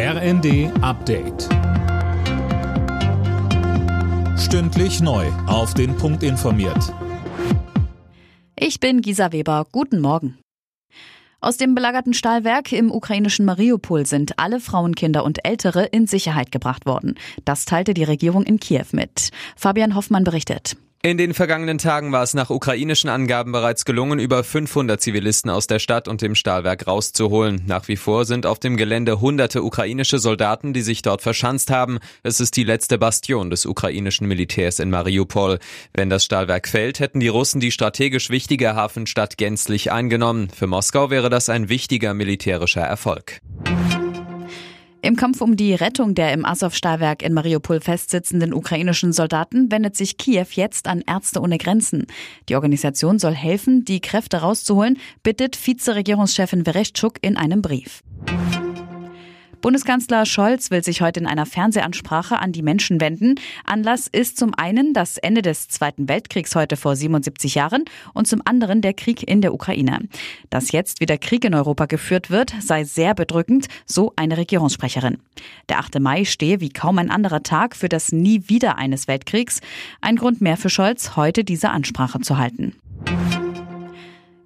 RND Update. Stündlich neu. Auf den Punkt informiert. Ich bin Gisa Weber. Guten Morgen. Aus dem belagerten Stahlwerk im ukrainischen Mariupol sind alle Frauen, Kinder und Ältere in Sicherheit gebracht worden. Das teilte die Regierung in Kiew mit. Fabian Hoffmann berichtet. In den vergangenen Tagen war es nach ukrainischen Angaben bereits gelungen, über 500 Zivilisten aus der Stadt und dem Stahlwerk rauszuholen. Nach wie vor sind auf dem Gelände hunderte ukrainische Soldaten, die sich dort verschanzt haben. Es ist die letzte Bastion des ukrainischen Militärs in Mariupol. Wenn das Stahlwerk fällt, hätten die Russen die strategisch wichtige Hafenstadt gänzlich eingenommen. Für Moskau wäre das ein wichtiger militärischer Erfolg. Im Kampf um die Rettung der im Azov-Stahlwerk in Mariupol festsitzenden ukrainischen Soldaten wendet sich Kiew jetzt an Ärzte ohne Grenzen. Die Organisation soll helfen, die Kräfte rauszuholen, bittet Vizeregierungschefin Vereshchuk in einem Brief. Bundeskanzler Scholz will sich heute in einer Fernsehansprache an die Menschen wenden. Anlass ist zum einen das Ende des Zweiten Weltkriegs heute vor 77 Jahren und zum anderen der Krieg in der Ukraine. Dass jetzt wieder Krieg in Europa geführt wird, sei sehr bedrückend, so eine Regierungssprecherin. Der 8. Mai stehe wie kaum ein anderer Tag für das Nie wieder eines Weltkriegs. Ein Grund mehr für Scholz, heute diese Ansprache zu halten.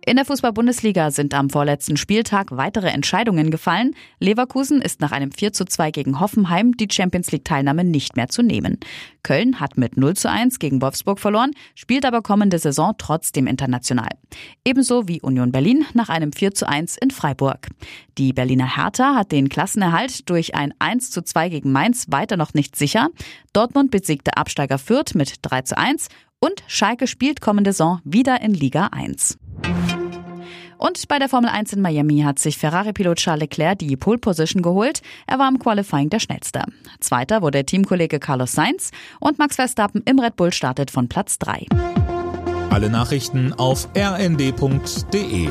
In der Fußball-Bundesliga sind am vorletzten Spieltag weitere Entscheidungen gefallen. Leverkusen ist nach einem 4 zu 2 gegen Hoffenheim die Champions League-Teilnahme nicht mehr zu nehmen. Köln hat mit 0 zu 1 gegen Wolfsburg verloren, spielt aber kommende Saison trotzdem international. Ebenso wie Union Berlin nach einem 4 zu 1 in Freiburg. Die Berliner Hertha hat den Klassenerhalt durch ein 1 zu 2 gegen Mainz weiter noch nicht sicher. Dortmund besiegte Absteiger Fürth mit 3 zu 1 und Schalke spielt kommende Saison wieder in Liga 1. Und bei der Formel 1 in Miami hat sich Ferrari-Pilot Charles Leclerc die Pole Position geholt. Er war im Qualifying der schnellste. Zweiter wurde Teamkollege Carlos Sainz und Max Verstappen im Red Bull startet von Platz 3. Alle Nachrichten auf rnd.de